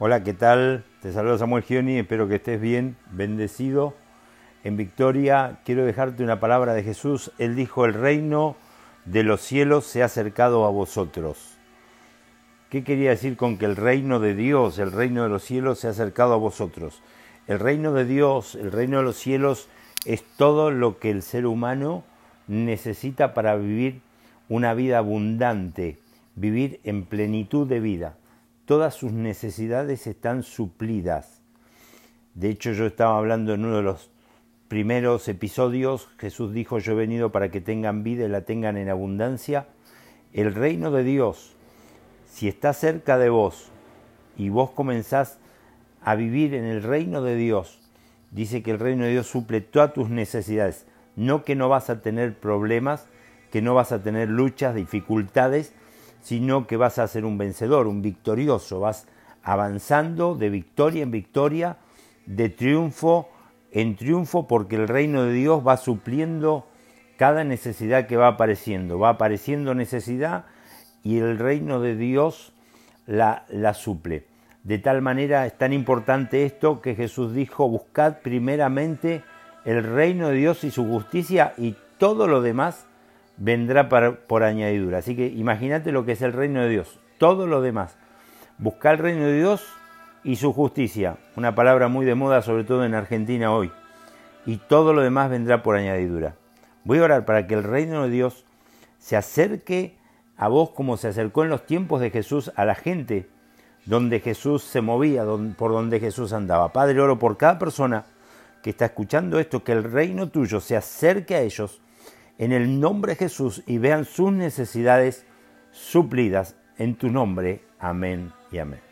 Hola, ¿qué tal? Te saludo Samuel Gioni, espero que estés bien, bendecido. En victoria quiero dejarte una palabra de Jesús. Él dijo, el reino de los cielos se ha acercado a vosotros. ¿Qué quería decir con que el reino de Dios, el reino de los cielos se ha acercado a vosotros? El reino de Dios, el reino de los cielos es todo lo que el ser humano necesita para vivir una vida abundante, vivir en plenitud de vida todas sus necesidades están suplidas. De hecho, yo estaba hablando en uno de los primeros episodios, Jesús dijo, yo he venido para que tengan vida y la tengan en abundancia. El reino de Dios, si está cerca de vos y vos comenzás a vivir en el reino de Dios, dice que el reino de Dios suple todas tus necesidades, no que no vas a tener problemas, que no vas a tener luchas, dificultades, sino que vas a ser un vencedor, un victorioso, vas avanzando de victoria en victoria, de triunfo en triunfo, porque el reino de Dios va supliendo cada necesidad que va apareciendo, va apareciendo necesidad y el reino de Dios la, la suple. De tal manera es tan importante esto que Jesús dijo, buscad primeramente el reino de Dios y su justicia y todo lo demás vendrá por añadidura. Así que imagínate lo que es el reino de Dios. Todo lo demás. Buscar el reino de Dios y su justicia. Una palabra muy de moda, sobre todo en Argentina hoy. Y todo lo demás vendrá por añadidura. Voy a orar para que el reino de Dios se acerque a vos como se acercó en los tiempos de Jesús a la gente donde Jesús se movía, por donde Jesús andaba. Padre, oro por cada persona que está escuchando esto, que el reino tuyo se acerque a ellos en el nombre de Jesús y vean sus necesidades suplidas en tu nombre. Amén y amén.